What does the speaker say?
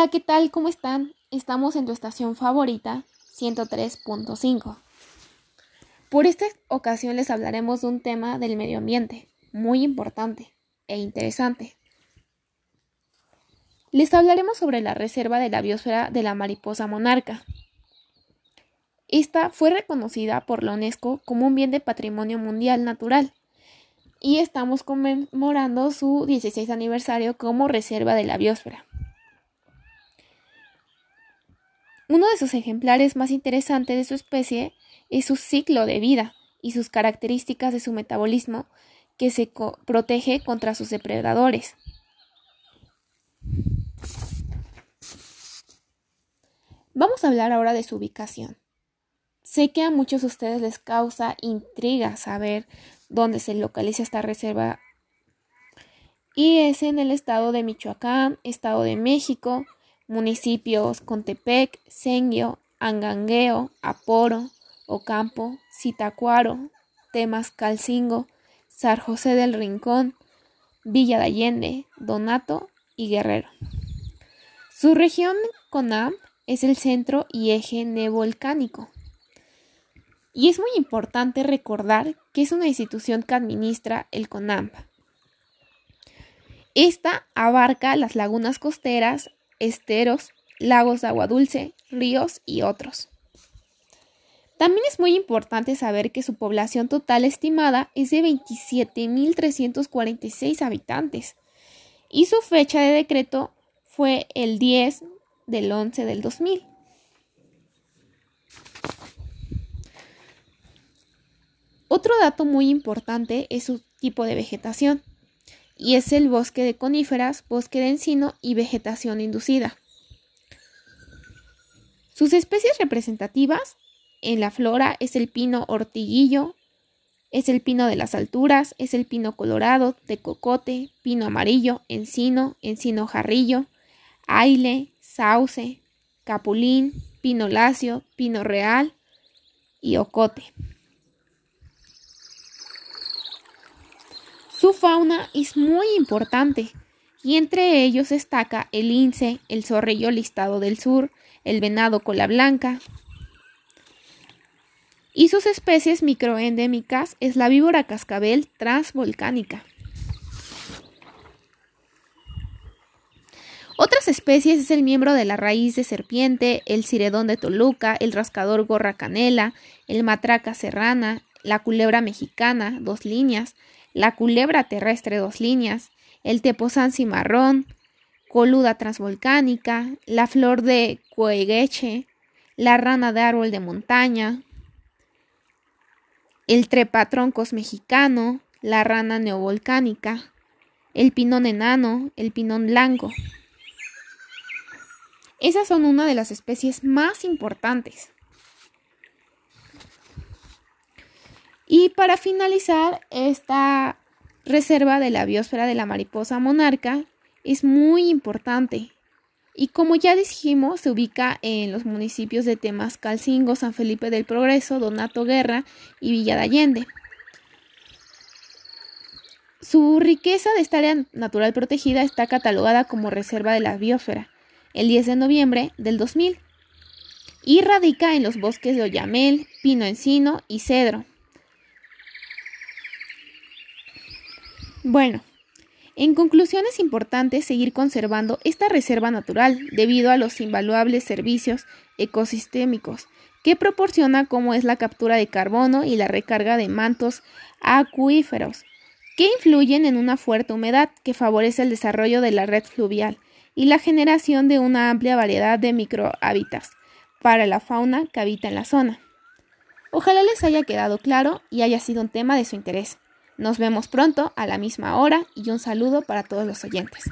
Hola, ¿qué tal? ¿Cómo están? Estamos en tu estación favorita, 103.5. Por esta ocasión les hablaremos de un tema del medio ambiente, muy importante e interesante. Les hablaremos sobre la reserva de la biosfera de la mariposa monarca. Esta fue reconocida por la UNESCO como un bien de patrimonio mundial natural y estamos conmemorando su 16 aniversario como reserva de la biosfera. Uno de sus ejemplares más interesantes de su especie es su ciclo de vida y sus características de su metabolismo que se protege contra sus depredadores. Vamos a hablar ahora de su ubicación. Sé que a muchos de ustedes les causa intriga saber dónde se localiza esta reserva y es en el estado de Michoacán, estado de México, municipios Contepec, Senguio, Angangueo, Aporo, Ocampo, Citacuaro, Temascalcingo, Sar José del Rincón, Villa de Allende, Donato y Guerrero. Su región CONAM es el centro y eje neovolcánico. Y es muy importante recordar que es una institución que administra el CONAMP. Esta abarca las lagunas costeras, esteros, lagos de agua dulce, ríos y otros. También es muy importante saber que su población total estimada es de 27.346 habitantes y su fecha de decreto fue el 10 del 11 del 2000. Otro dato muy importante es su tipo de vegetación y es el bosque de coníferas, bosque de encino y vegetación inducida. Sus especies representativas en la flora es el pino ortiguillo, es el pino de las alturas, es el pino colorado, de cocote, pino amarillo, encino, encino jarrillo, aile, sauce, capulín, pino lacio, pino real y ocote. Su fauna es muy importante y entre ellos destaca el lince, el zorrillo listado del sur, el venado cola blanca. Y sus especies microendémicas es la víbora cascabel transvolcánica. Otras especies es el miembro de la raíz de serpiente, el ciredón de Toluca, el rascador gorra canela, el matraca serrana, la culebra mexicana, dos líneas, la culebra terrestre dos líneas, el tepozán cimarrón, coluda transvolcánica, la flor de cuegueche, la rana de árbol de montaña, el trepatroncos mexicano, la rana neovolcánica, el pinón enano, el pinón blanco. Esas son una de las especies más importantes. Y para finalizar, esta reserva de la biosfera de la mariposa monarca es muy importante. Y como ya dijimos, se ubica en los municipios de Temascalcingo, San Felipe del Progreso, Donato Guerra y Villa de Allende. Su riqueza de esta área natural protegida está catalogada como reserva de la biosfera el 10 de noviembre del 2000 y radica en los bosques de Oyamel, Pino Encino y Cedro. Bueno, en conclusión es importante seguir conservando esta reserva natural debido a los invaluables servicios ecosistémicos que proporciona como es la captura de carbono y la recarga de mantos acuíferos, que influyen en una fuerte humedad que favorece el desarrollo de la red fluvial y la generación de una amplia variedad de microhábitats para la fauna que habita en la zona. Ojalá les haya quedado claro y haya sido un tema de su interés. Nos vemos pronto a la misma hora y un saludo para todos los oyentes.